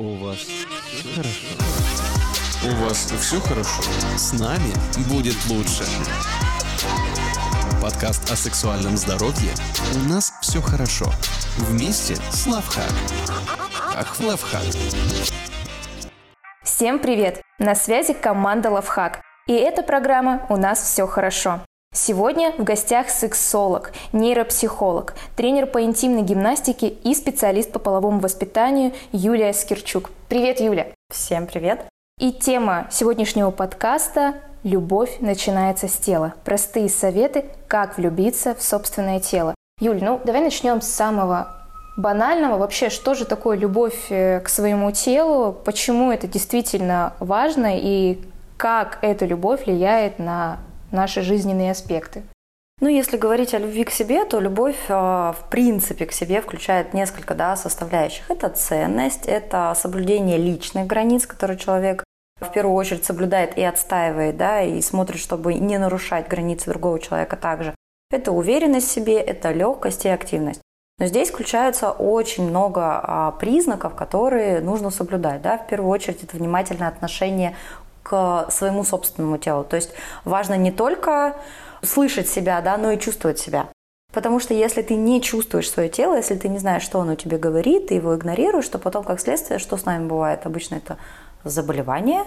У вас все хорошо? У вас все хорошо? С нами будет лучше. Подкаст о сексуальном здоровье «У нас все хорошо». Вместе с Лавхак. Ах, Лавхак. Всем привет! На связи команда Лавхак. И эта программа «У нас все хорошо». Сегодня в гостях сексолог, нейропсихолог, тренер по интимной гимнастике и специалист по половому воспитанию Юлия Скирчук. Привет, Юля! Всем привет! И тема сегодняшнего подкаста «Любовь начинается с тела». Простые советы, как влюбиться в собственное тело. Юль, ну давай начнем с самого банального. Вообще, что же такое любовь э, к своему телу? Почему это действительно важно и как эта любовь влияет на наши жизненные аспекты. Ну, если говорить о любви к себе, то любовь, а, в принципе, к себе включает несколько да, составляющих. Это ценность, это соблюдение личных границ, которые человек в первую очередь соблюдает и отстаивает, да, и смотрит, чтобы не нарушать границы другого человека также. Это уверенность в себе, это легкость и активность. Но здесь включается очень много а, признаков, которые нужно соблюдать. Да? В первую очередь это внимательное отношение к своему собственному телу. То есть важно не только слышать себя, да, но и чувствовать себя. Потому что если ты не чувствуешь свое тело, если ты не знаешь, что оно тебе говорит, ты его игнорируешь, то потом, как следствие, что с нами бывает? Обычно это заболевание.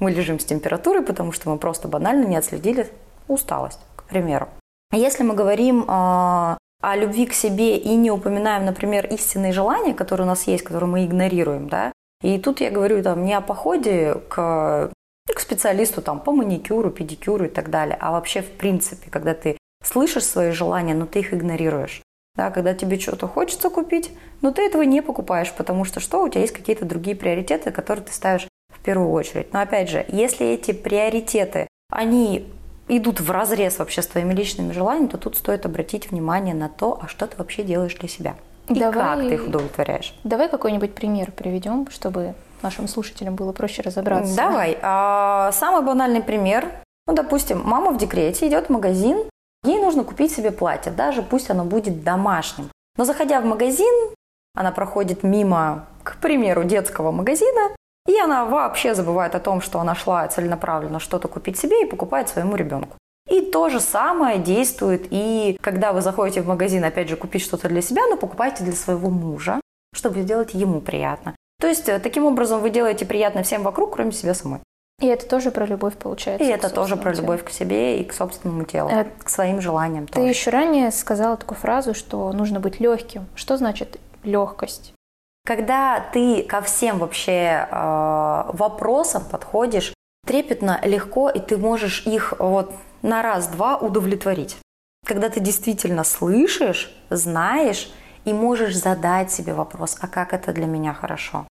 Мы лежим с температурой, потому что мы просто банально не отследили усталость, к примеру. Если мы говорим э, о любви к себе и не упоминаем, например, истинные желания, которые у нас есть, которые мы игнорируем, да, и тут я говорю там не о походе к к специалисту там по маникюру, педикюру и так далее, а вообще в принципе, когда ты слышишь свои желания, но ты их игнорируешь. Да, когда тебе что-то хочется купить, но ты этого не покупаешь, потому что что, у тебя есть какие-то другие приоритеты, которые ты ставишь в первую очередь. Но опять же, если эти приоритеты, они идут в разрез вообще с твоими личными желаниями, то тут стоит обратить внимание на то, а что ты вообще делаешь для себя. И давай, как ты их удовлетворяешь. Давай какой-нибудь пример приведем, чтобы нашим слушателям было проще разобраться? Давай. А, самый банальный пример. Ну, допустим, мама в декрете идет в магазин, ей нужно купить себе платье, даже пусть оно будет домашним. Но заходя в магазин, она проходит мимо, к примеру, детского магазина, и она вообще забывает о том, что она шла целенаправленно что-то купить себе и покупает своему ребенку. И то же самое действует и когда вы заходите в магазин, опять же, купить что-то для себя, но покупаете для своего мужа, чтобы сделать ему приятно. То есть э, таким образом вы делаете приятно всем вокруг, кроме себя самой. И это тоже про любовь получается. И это тоже про телу. любовь к себе и к собственному телу, а к своим желаниям. Ты тоже. еще ранее сказала такую фразу, что нужно быть легким. Что значит легкость? Когда ты ко всем вообще э, вопросам подходишь трепетно, легко, и ты можешь их вот на раз-два удовлетворить. Когда ты действительно слышишь, знаешь и можешь задать себе вопрос, а как это для меня хорошо.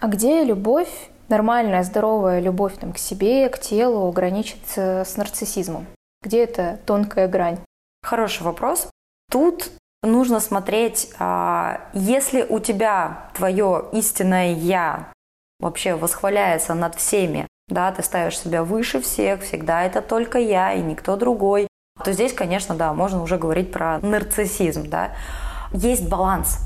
А где любовь, нормальная, здоровая любовь там, к себе, к телу граничит с нарциссизмом? Где эта тонкая грань? Хороший вопрос. Тут нужно смотреть, а, если у тебя твое истинное «я» вообще восхваляется над всеми, да, ты ставишь себя выше всех, всегда это только я и никто другой, то здесь, конечно, да, можно уже говорить про нарциссизм, да есть баланс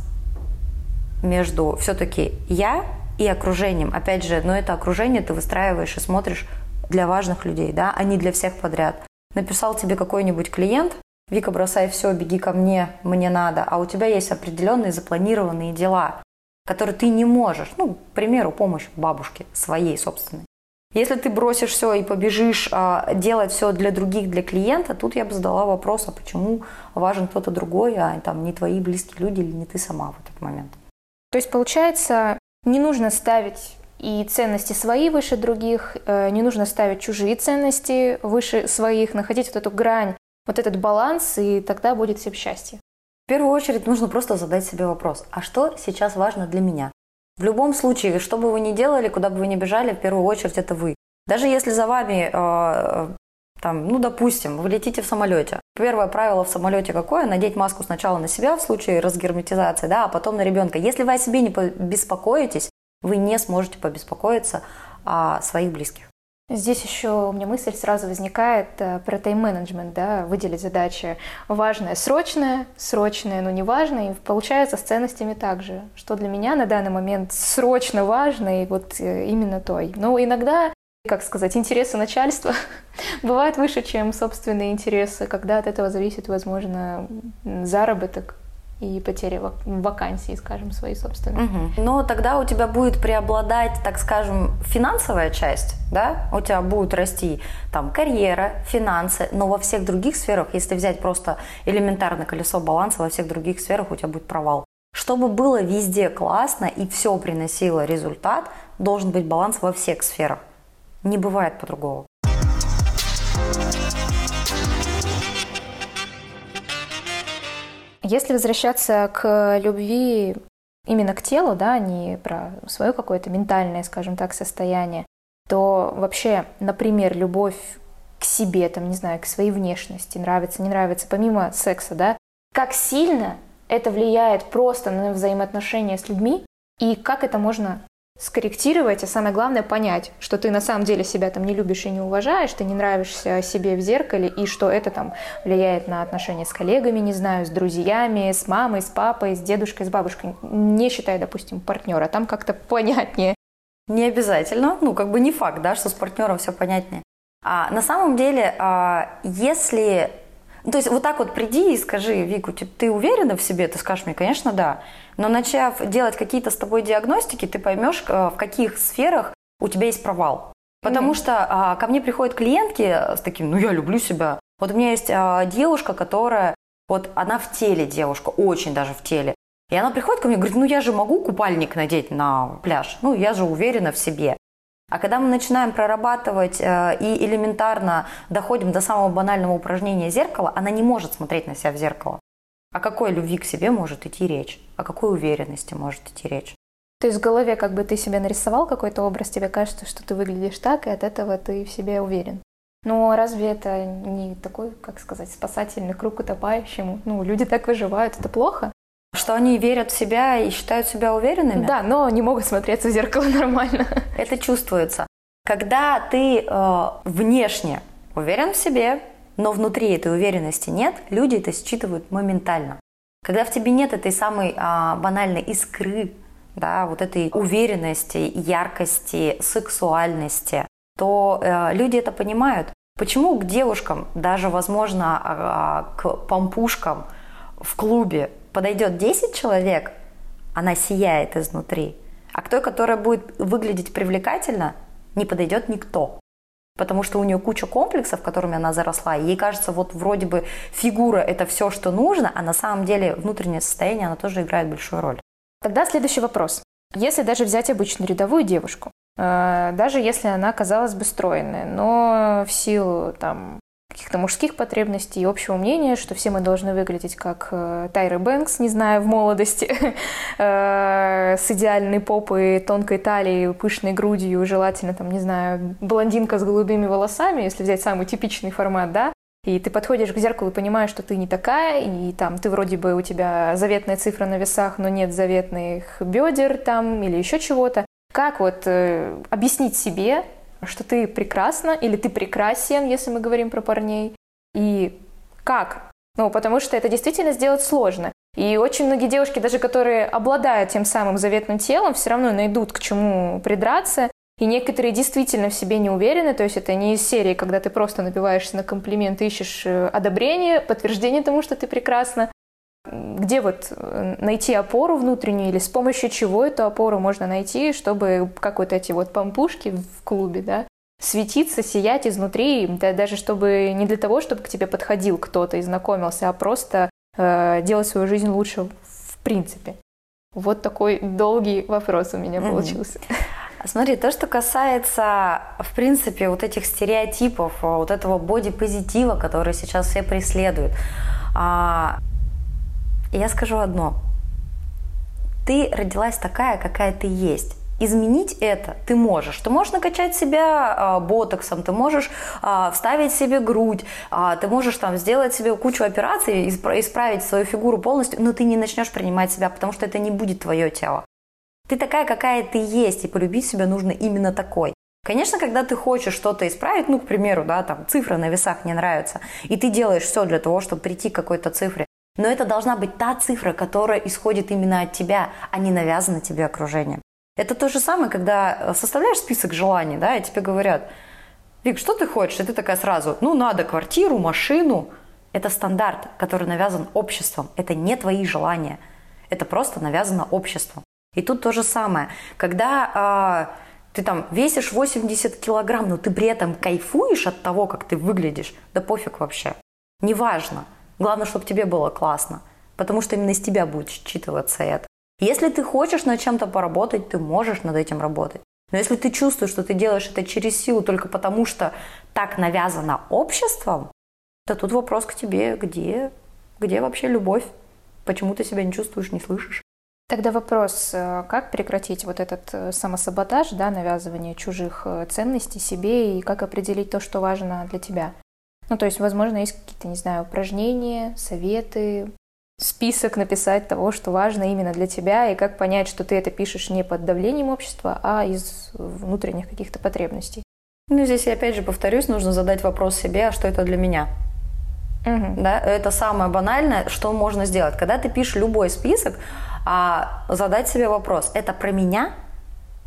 между все-таки я и окружением. Опять же, но это окружение ты выстраиваешь и смотришь для важных людей, да, а не для всех подряд. Написал тебе какой-нибудь клиент, Вика, бросай все, беги ко мне, мне надо, а у тебя есть определенные запланированные дела, которые ты не можешь, ну, к примеру, помощь бабушке своей собственной. Если ты бросишь все и побежишь а, делать все для других, для клиента, тут я бы задала вопрос, а почему важен кто-то другой, а там не твои близкие люди или не ты сама в этот момент. То есть, получается, не нужно ставить и ценности свои выше других, э, не нужно ставить чужие ценности выше своих, находить вот эту грань, вот этот баланс, и тогда будет всем счастье. В первую очередь нужно просто задать себе вопрос, а что сейчас важно для меня? В любом случае, что бы вы ни делали, куда бы вы ни бежали, в первую очередь это вы. Даже если за вами, э, там, ну, допустим, вы летите в самолете. Первое правило в самолете какое? Надеть маску сначала на себя в случае разгерметизации, да, а потом на ребенка. Если вы о себе не беспокоитесь, вы не сможете побеспокоиться о своих близких. Здесь еще у меня мысль сразу возникает э, про тайм-менеджмент, да, выделить задачи важное, срочное, срочное, но не важное. И получается с ценностями также, что для меня на данный момент срочно важно, и вот э, именно той. Но иногда как сказать, интересы начальства бывают выше, чем собственные интересы, когда от этого зависит, возможно, заработок и потери вакансии, скажем, свои собственные. Угу. Но тогда у тебя будет преобладать, так скажем, финансовая часть, да? У тебя будет расти там карьера, финансы, но во всех других сферах, если взять просто элементарно колесо баланса, во всех других сферах у тебя будет провал. Чтобы было везде классно и все приносило результат, должен быть баланс во всех сферах. Не бывает по-другому. Если возвращаться к любви именно к телу, да, не про свое какое-то ментальное, скажем так, состояние, то вообще, например, любовь к себе, там, не знаю, к своей внешности, нравится, не нравится, помимо секса, да, как сильно это влияет просто на взаимоотношения с людьми, и как это можно скорректировать, а самое главное понять, что ты на самом деле себя там не любишь и не уважаешь, ты не нравишься себе в зеркале, и что это там влияет на отношения с коллегами, не знаю, с друзьями, с мамой, с папой, с дедушкой, с бабушкой, не считая, допустим, партнера, там как-то понятнее. Не обязательно, ну как бы не факт, да, что с партнером все понятнее. А на самом деле, а, если то есть вот так вот приди и скажи, Вику, ты уверена в себе? Ты скажешь мне, конечно, да. Но начав делать какие-то с тобой диагностики, ты поймешь, э, в каких сферах у тебя есть провал. Потому mm-hmm. что а, ко мне приходят клиентки с таким, ну я люблю себя. Вот у меня есть а, девушка, которая, вот она в теле девушка, очень даже в теле. И она приходит ко мне и говорит, ну я же могу купальник надеть на пляж, ну я же уверена в себе. А когда мы начинаем прорабатывать э, и элементарно доходим до самого банального упражнения зеркала, она не может смотреть на себя в зеркало. О какой любви к себе может идти речь? О какой уверенности может идти речь? То есть в голове как бы ты себе нарисовал какой-то образ, тебе кажется, что ты выглядишь так, и от этого ты в себе уверен. Но разве это не такой, как сказать, спасательный круг утопающему? Ну, люди так выживают, это плохо? Что они верят в себя и считают себя уверенными? Да, но не могут смотреться в зеркало нормально. Это чувствуется. Когда ты э, внешне уверен в себе, но внутри этой уверенности нет, люди это считывают моментально. Когда в тебе нет этой самой э, банальной искры, да, вот этой уверенности, яркости, сексуальности, то э, люди это понимают. Почему к девушкам, даже, возможно, э, к помпушкам в клубе подойдет 10 человек, она сияет изнутри. А к той, которая будет выглядеть привлекательно, не подойдет никто. Потому что у нее куча комплексов, которыми она заросла. И ей кажется, вот вроде бы фигура это все, что нужно, а на самом деле внутреннее состояние, она тоже играет большую роль. Тогда следующий вопрос. Если даже взять обычную рядовую девушку, э, даже если она, казалось бы, стройная, но в силу там, каких-то мужских потребностей и общего мнения, что все мы должны выглядеть как э, Тайра Бэнкс, не знаю, в молодости, э, с идеальной попой, тонкой талией, пышной грудью, желательно, там, не знаю, блондинка с голубыми волосами, если взять самый типичный формат, да, и ты подходишь к зеркалу и понимаешь, что ты не такая, и там ты вроде бы у тебя заветная цифра на весах, но нет заветных бедер там или еще чего-то. Как вот э, объяснить себе, что ты прекрасна или ты прекрасен, если мы говорим про парней. И как? Ну, потому что это действительно сделать сложно. И очень многие девушки, даже которые обладают тем самым заветным телом, все равно найдут к чему придраться. И некоторые действительно в себе не уверены, то есть это не из серии, когда ты просто набиваешься на комплимент, ищешь э, одобрение, подтверждение тому, что ты прекрасна, где вот э, найти опору внутреннюю или с помощью чего эту опору можно найти, чтобы, как вот эти вот помпушки в клубе, да, светиться, сиять изнутри, да, даже чтобы не для того, чтобы к тебе подходил кто-то и знакомился, а просто э, делать свою жизнь лучше в принципе. Вот такой долгий вопрос у меня mm-hmm. получился. Смотри, то, что касается, в принципе, вот этих стереотипов, вот этого бодипозитива, который сейчас все преследуют, а, я скажу одно. Ты родилась такая, какая ты есть. Изменить это ты можешь. Ты можешь накачать себя а, ботоксом, ты можешь а, вставить себе грудь, а, ты можешь там сделать себе кучу операций, исправить свою фигуру полностью, но ты не начнешь принимать себя, потому что это не будет твое тело. Ты такая, какая ты есть, и полюбить себя нужно именно такой. Конечно, когда ты хочешь что-то исправить, ну, к примеру, да, там цифра на весах не нравится, и ты делаешь все для того, чтобы прийти к какой-то цифре, но это должна быть та цифра, которая исходит именно от тебя, а не навязана тебе окружением. Это то же самое, когда составляешь список желаний, да, и тебе говорят, Вик, что ты хочешь? И ты такая сразу, ну, надо квартиру, машину. Это стандарт, который навязан обществом. Это не твои желания. Это просто навязано обществом. И тут то же самое. Когда э, ты там весишь 80 килограмм, но ты при этом кайфуешь от того, как ты выглядишь, да пофиг вообще. Неважно. Главное, чтобы тебе было классно. Потому что именно из тебя будет считываться это. Если ты хочешь над чем-то поработать, ты можешь над этим работать. Но если ты чувствуешь, что ты делаешь это через силу только потому, что так навязано обществом, то тут вопрос к тебе, где, где вообще любовь? Почему ты себя не чувствуешь, не слышишь? Тогда вопрос, э, как прекратить вот этот э, самосаботаж, да, навязывание чужих э, ценностей себе и как определить то, что важно для тебя? Ну, то есть, возможно, есть какие-то, не знаю, упражнения, советы, список написать того, что важно именно для тебя, и как понять, что ты это пишешь не под давлением общества, а из внутренних каких-то потребностей. Ну, здесь я опять же повторюсь, нужно задать вопрос себе, а что это для меня? Угу. Да, это самое банальное, что можно сделать. Когда ты пишешь любой список, а задать себе вопрос, это про меня?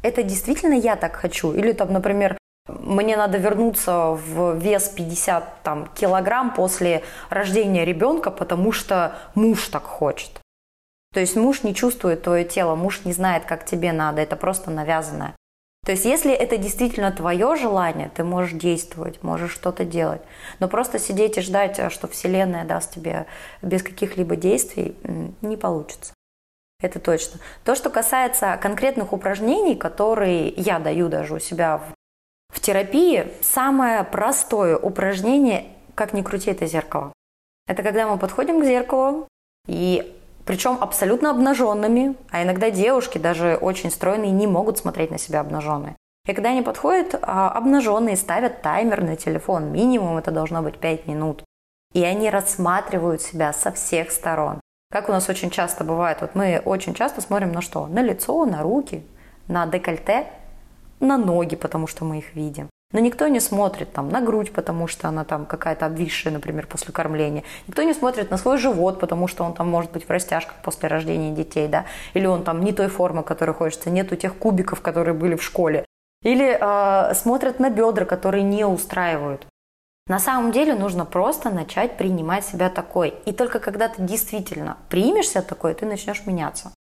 Это действительно я так хочу? Или там, например, мне надо вернуться в вес 50 там, килограмм после рождения ребенка, потому что муж так хочет. То есть муж не чувствует твое тело, муж не знает, как тебе надо, это просто навязанное. То есть если это действительно твое желание, ты можешь действовать, можешь что-то делать. Но просто сидеть и ждать, что Вселенная даст тебе без каких-либо действий, не получится. Это точно. То, что касается конкретных упражнений, которые я даю даже у себя в, терапии, самое простое упражнение, как ни крути, это зеркало. Это когда мы подходим к зеркалу, и причем абсолютно обнаженными, а иногда девушки, даже очень стройные, не могут смотреть на себя обнаженные. И когда они подходят а, обнаженные, ставят таймер на телефон, минимум это должно быть 5 минут. И они рассматривают себя со всех сторон. Как у нас очень часто бывает, вот мы очень часто смотрим на что? На лицо, на руки, на декольте, на ноги, потому что мы их видим. Но никто не смотрит там на грудь, потому что она там какая-то обвисшая, например, после кормления. Никто не смотрит на свой живот, потому что он там может быть в растяжках после рождения детей, да, или он там не той формы, которой хочется, нету тех кубиков, которые были в школе. Или э, смотрят на бедра, которые не устраивают. На самом деле нужно просто начать принимать себя такой. И только когда ты действительно примешься такой, ты начнешь меняться.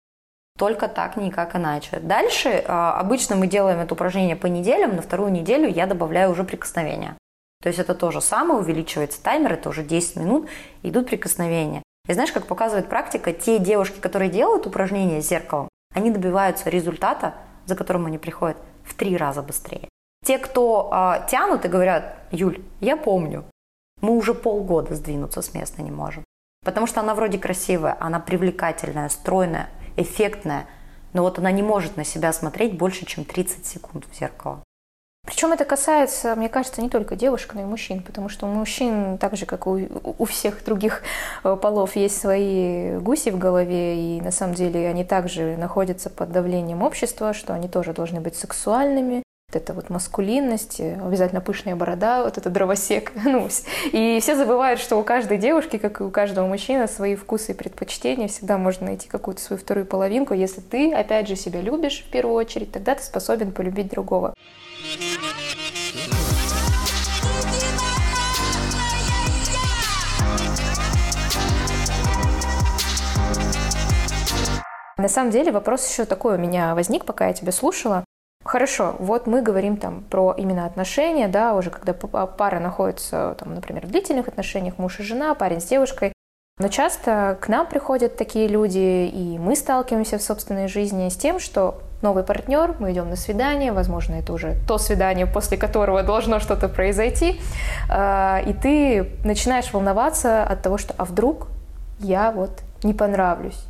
Только так, никак иначе. Дальше а, обычно мы делаем это упражнение по неделям. На вторую неделю я добавляю уже прикосновения. То есть это то же самое, увеличивается таймер, это уже 10 минут, идут прикосновения. И знаешь, как показывает практика, те девушки, которые делают упражнения с зеркалом, они добиваются результата, за которым они приходят в три раза быстрее. Те, кто э, тянут и говорят, Юль, я помню, мы уже полгода сдвинуться с места не можем. Потому что она вроде красивая, она привлекательная, стройная, эффектная, но вот она не может на себя смотреть больше, чем 30 секунд в зеркало. Причем это касается, мне кажется, не только девушек, но и мужчин, потому что у мужчин, так же, как у, у всех других э, полов, есть свои гуси в голове, и на самом деле они также находятся под давлением общества, что они тоже должны быть сексуальными, эта вот маскулинность, обязательно пышная борода, вот это дровосек. Ну, и все забывают, что у каждой девушки, как и у каждого мужчины, свои вкусы и предпочтения. Всегда можно найти какую-то свою вторую половинку. Если ты, опять же, себя любишь в первую очередь, тогда ты способен полюбить другого. На самом деле вопрос еще такой у меня возник, пока я тебя слушала. Хорошо, вот мы говорим там про именно отношения, да, уже когда пара находится, там, например, в длительных отношениях, муж и жена, парень с девушкой. Но часто к нам приходят такие люди, и мы сталкиваемся в собственной жизни с тем, что новый партнер, мы идем на свидание, возможно, это уже то свидание, после которого должно что-то произойти, а, и ты начинаешь волноваться от того, что а вдруг я вот не понравлюсь,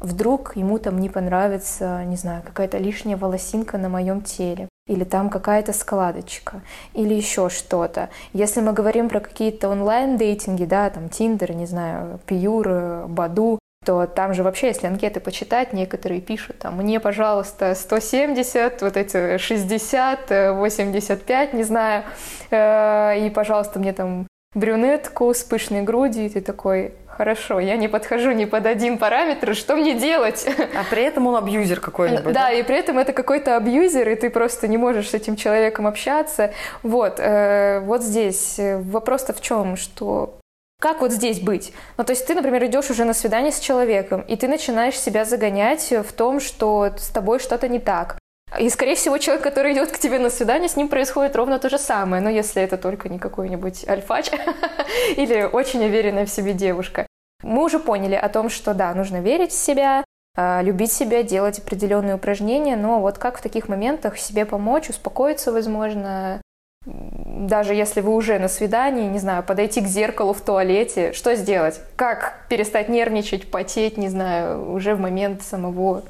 вдруг ему там не понравится, не знаю, какая-то лишняя волосинка на моем теле, или там какая-то складочка, или еще что-то. Если мы говорим про какие-то онлайн-дейтинги, да, там Тиндер, не знаю, Пьюр, Баду, то там же вообще, если анкеты почитать, некоторые пишут, там, мне, пожалуйста, 170, вот эти 60, 85, не знаю, э, и, пожалуйста, мне там брюнетку с пышной грудью, и ты такой, хорошо, я не подхожу ни под один параметр, что мне делать? А при этом он абьюзер какой-нибудь. Да, да, и при этом это какой-то абьюзер, и ты просто не можешь с этим человеком общаться. Вот, э, вот здесь вопрос-то в чем, что как вот здесь быть? Ну, то есть ты, например, идешь уже на свидание с человеком, и ты начинаешь себя загонять в том, что с тобой что-то не так. И, скорее всего, человек, который идет к тебе на свидание, с ним происходит ровно то же самое, но если это только не какой-нибудь альфач или очень уверенная в себе девушка. Мы уже поняли о том, что да, нужно верить в себя, а, любить себя, делать определенные упражнения, но вот как в таких моментах себе помочь, успокоиться, возможно, даже если вы уже на свидании, не знаю, подойти к зеркалу в туалете, что сделать? Как перестать нервничать, потеть, не знаю, уже в момент самого...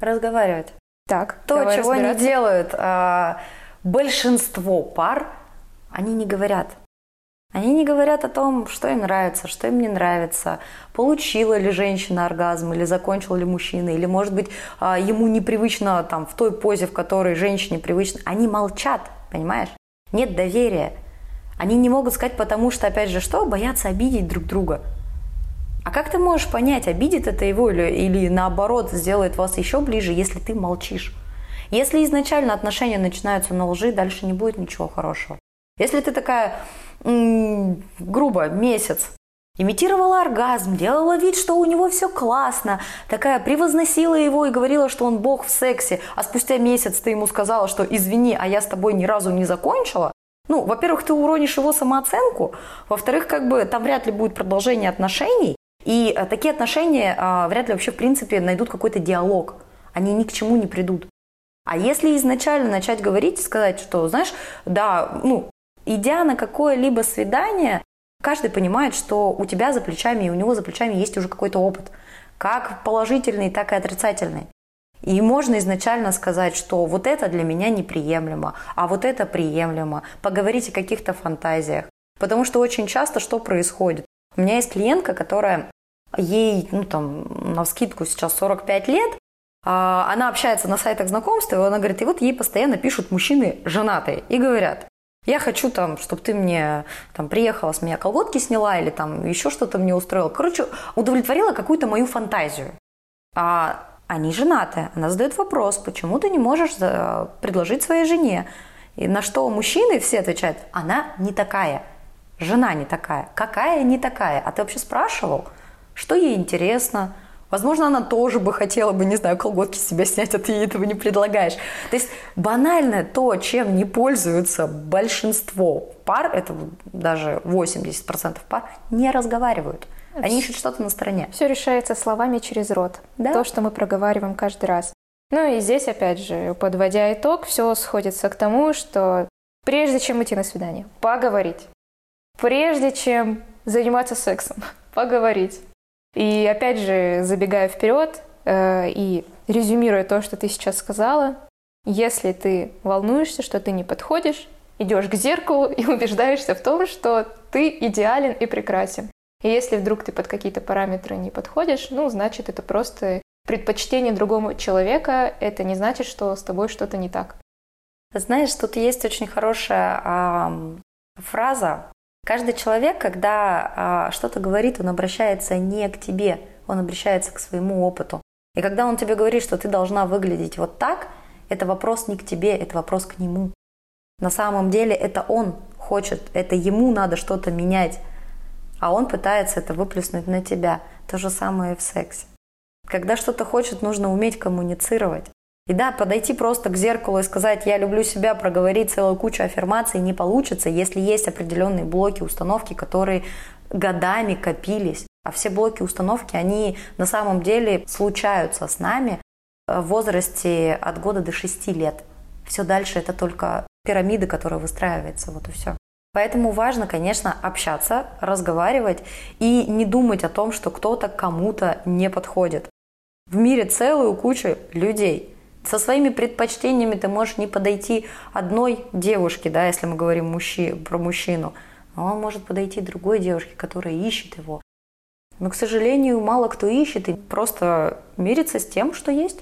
Разговаривать. Так, То, чего не делают а, большинство пар, они не говорят. Они не говорят о том, что им нравится, что им не нравится, получила ли женщина оргазм, или закончил ли мужчина, или, может быть, а, ему непривычно там, в той позе, в которой женщине привычно. Они молчат, понимаешь? Нет доверия. Они не могут сказать, потому что, опять же, что? Боятся обидеть друг друга. А как ты можешь понять, обидит это его или, или наоборот сделает вас еще ближе, если ты молчишь? Если изначально отношения начинаются на лжи, дальше не будет ничего хорошего. Если ты такая, грубо, месяц, имитировала оргазм, делала вид, что у него все классно, такая превозносила его и говорила, что он бог в сексе, а спустя месяц ты ему сказала, что извини, а я с тобой ни разу не закончила, ну, во-первых, ты уронишь его самооценку, во-вторых, как бы там вряд ли будет продолжение отношений, и а, такие отношения а, вряд ли вообще в принципе найдут какой-то диалог, они ни к чему не придут. А если изначально начать говорить и сказать, что, знаешь, да, ну, идя на какое-либо свидание, Каждый понимает, что у тебя за плечами и у него за плечами есть уже какой-то опыт, как положительный, так и отрицательный. И можно изначально сказать, что вот это для меня неприемлемо, а вот это приемлемо. Поговорить о каких-то фантазиях. Потому что очень часто что происходит? У меня есть клиентка, которая ей, ну там, на скидку сейчас 45 лет, а, она общается на сайтах знакомств, и она говорит, и вот ей постоянно пишут мужчины женатые и говорят, я хочу там, чтобы ты мне там приехала, с меня колготки сняла или там еще что-то мне устроила. Короче, удовлетворила какую-то мою фантазию. А они женаты. Она задает вопрос, почему ты не можешь предложить своей жене? И на что мужчины все отвечают, она не такая, жена не такая. Какая не такая? А ты вообще спрашивал, что ей интересно? Возможно, она тоже бы хотела бы, не знаю, колготки себя снять, а ты ей этого не предлагаешь. То есть банальное то, чем не пользуются большинство пар, это даже 80% пар, не разговаривают. Они ищут что-то на стороне. Все решается словами через рот. Да? То, что мы проговариваем каждый раз. Ну и здесь, опять же, подводя итог, все сходится к тому, что прежде чем идти на свидание, поговорить. Прежде чем заниматься сексом, поговорить. И опять же, забегая вперед э, и резюмируя то, что ты сейчас сказала, если ты волнуешься, что ты не подходишь, идешь к зеркалу и убеждаешься в том, что ты идеален и прекрасен. И если вдруг ты под какие-то параметры не подходишь, ну, значит, это просто предпочтение другого человека, это не значит, что с тобой что-то не так. Знаешь, тут есть очень хорошая э, фраза, Каждый человек, когда а, что-то говорит, он обращается не к тебе, он обращается к своему опыту. И когда он тебе говорит, что ты должна выглядеть вот так, это вопрос не к тебе, это вопрос к нему. На самом деле это он хочет, это ему надо что-то менять, а он пытается это выплеснуть на тебя. То же самое и в сексе. Когда что-то хочет, нужно уметь коммуницировать. И да, подойти просто к зеркалу и сказать «я люблю себя», проговорить целую кучу аффирмаций не получится, если есть определенные блоки, установки, которые годами копились. А все блоки установки, они на самом деле случаются с нами в возрасте от года до 6 лет. Все дальше это только пирамида, которая выстраивается, вот и все. Поэтому важно, конечно, общаться, разговаривать и не думать о том, что кто-то кому-то не подходит. В мире целую кучу людей – со своими предпочтениями ты можешь не подойти одной девушке, да, если мы говорим мужчи, про мужчину, но он может подойти другой девушке, которая ищет его. Но, к сожалению, мало кто ищет и просто мирится с тем, что есть.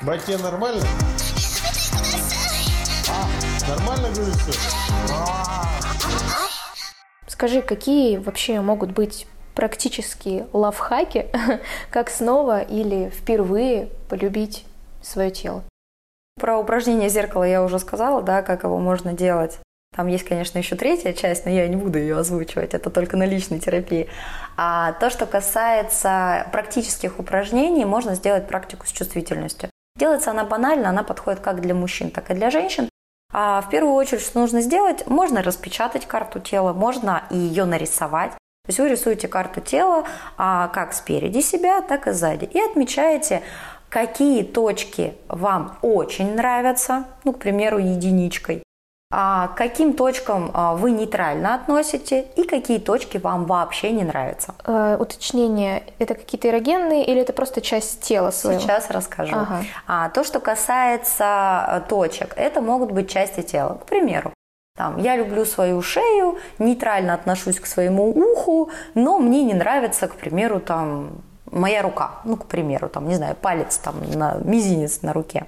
Братья, нормально? А, нормально, говорю, все? Скажи, какие вообще могут быть практические лавхаки, как снова или впервые полюбить свое тело? Про упражнение зеркала я уже сказала, да, как его можно делать. Там есть, конечно, еще третья часть, но я не буду ее озвучивать, это только на личной терапии. А то, что касается практических упражнений, можно сделать практику с чувствительностью. Делается она банально, она подходит как для мужчин, так и для женщин. А в первую очередь, что нужно сделать? Можно распечатать карту тела, можно и ее нарисовать. То есть вы рисуете карту тела а, как спереди себя, так и сзади. И отмечаете, какие точки вам очень нравятся, ну, к примеру, единичкой, а каким точкам а, вы нейтрально относите и какие точки вам вообще не нравятся. Э, уточнение, это какие-то эрогенные или это просто часть тела своего? Сейчас расскажу. Ага. А, то, что касается э, точек, это могут быть части тела. К примеру, там, я люблю свою шею, нейтрально отношусь к своему уху, но мне не нравится, к примеру, там, моя рука. Ну, к примеру, там, не знаю, палец, там, на, мизинец на руке.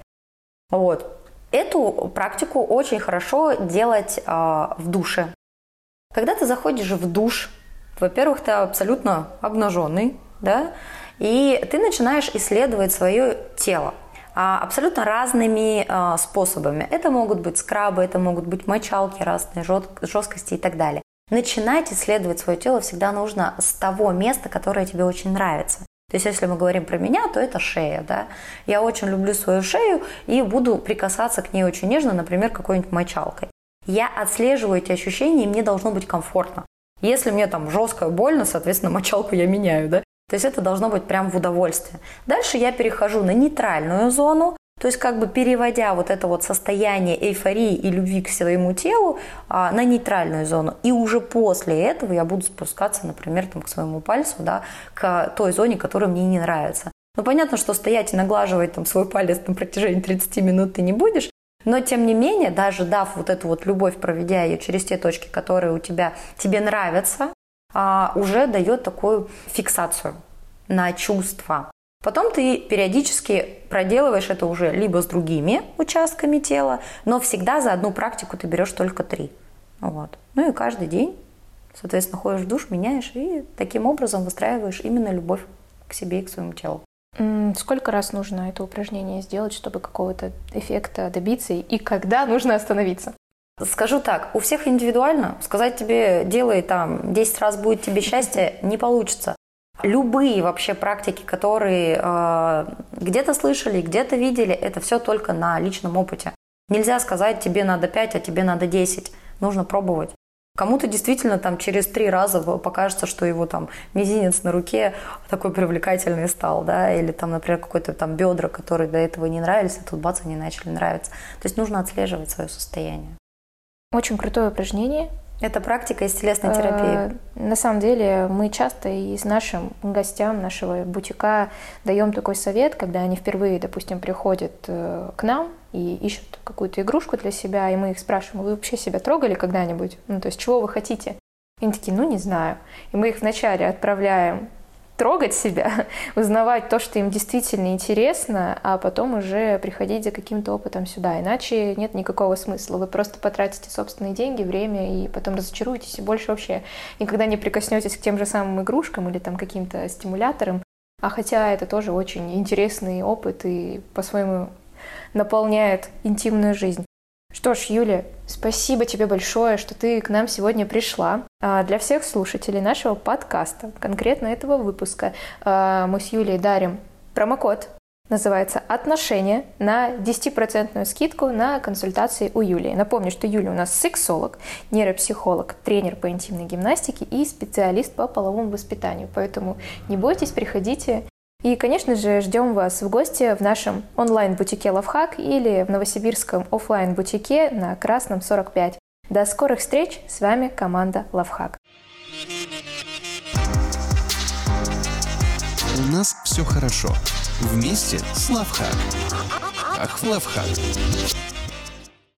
Вот. Эту практику очень хорошо делать э, в душе. Когда ты заходишь в душ, во-первых, ты абсолютно обнаженный, да, и ты начинаешь исследовать свое тело абсолютно разными а, способами. Это могут быть скрабы, это могут быть мочалки разные, жесткости и так далее. Начинать исследовать свое тело всегда нужно с того места, которое тебе очень нравится. То есть, если мы говорим про меня, то это шея, да. Я очень люблю свою шею и буду прикасаться к ней очень нежно, например, какой-нибудь мочалкой. Я отслеживаю эти ощущения, и мне должно быть комфортно. Если мне там жестко больно, соответственно, мочалку я меняю, да. То есть это должно быть прям в удовольствие. Дальше я перехожу на нейтральную зону, то есть как бы переводя вот это вот состояние эйфории и любви к своему телу а, на нейтральную зону. И уже после этого я буду спускаться, например, там, к своему пальцу, да, к той зоне, которая мне не нравится. Ну, понятно, что стоять и наглаживать там свой палец на протяжении 30 минут ты не будешь, но, тем не менее, даже дав вот эту вот любовь, проведя ее через те точки, которые у тебя, тебе нравятся, уже дает такую фиксацию на чувства. Потом ты периодически проделываешь это уже либо с другими участками тела, но всегда за одну практику ты берешь только три. Вот. Ну и каждый день, соответственно, ходишь в душ, меняешь и таким образом выстраиваешь именно любовь к себе и к своему телу. Сколько раз нужно это упражнение сделать, чтобы какого-то эффекта добиться, и когда нужно остановиться? Скажу так, у всех индивидуально. Сказать тебе, делай там 10 раз будет тебе счастье, не получится. Любые вообще практики, которые э, где-то слышали, где-то видели, это все только на личном опыте. Нельзя сказать, тебе надо 5, а тебе надо 10. Нужно пробовать. Кому-то действительно там через три раза покажется, что его там мизинец на руке такой привлекательный стал, да, или там, например, какой-то там бедра, которые до этого не нравились, а тут бац, они начали нравиться. То есть нужно отслеживать свое состояние. Очень крутое упражнение. Это практика из телесной терапии. Э, на самом деле мы часто и с нашим гостям нашего бутика даем такой совет, когда они впервые, допустим, приходят э, к нам и ищут какую-то игрушку для себя, и мы их спрашиваем, вы вообще себя трогали когда-нибудь? Ну, то есть чего вы хотите? И они такие, ну, не знаю. И мы их вначале отправляем трогать себя, узнавать то, что им действительно интересно, а потом уже приходить за каким-то опытом сюда. Иначе нет никакого смысла. Вы просто потратите собственные деньги, время и потом разочаруетесь и больше вообще никогда не прикоснетесь к тем же самым игрушкам или там каким-то стимуляторам. А хотя это тоже очень интересный опыт и по-своему наполняет интимную жизнь. Что ж, Юля, спасибо тебе большое, что ты к нам сегодня пришла. А, для всех слушателей нашего подкаста, конкретно этого выпуска, а, мы с Юлей дарим промокод называется «Отношения» на 10% скидку на консультации у Юлии. Напомню, что Юля у нас сексолог, нейропсихолог, тренер по интимной гимнастике и специалист по половому воспитанию. Поэтому не бойтесь, приходите и, конечно же, ждем вас в гости в нашем онлайн-бутике Лавхак или в новосибирском офлайн бутике на Красном 45. До скорых встреч! С вами команда Лавхак. У нас все хорошо. Вместе с Лавхак. Ах, Лавхак.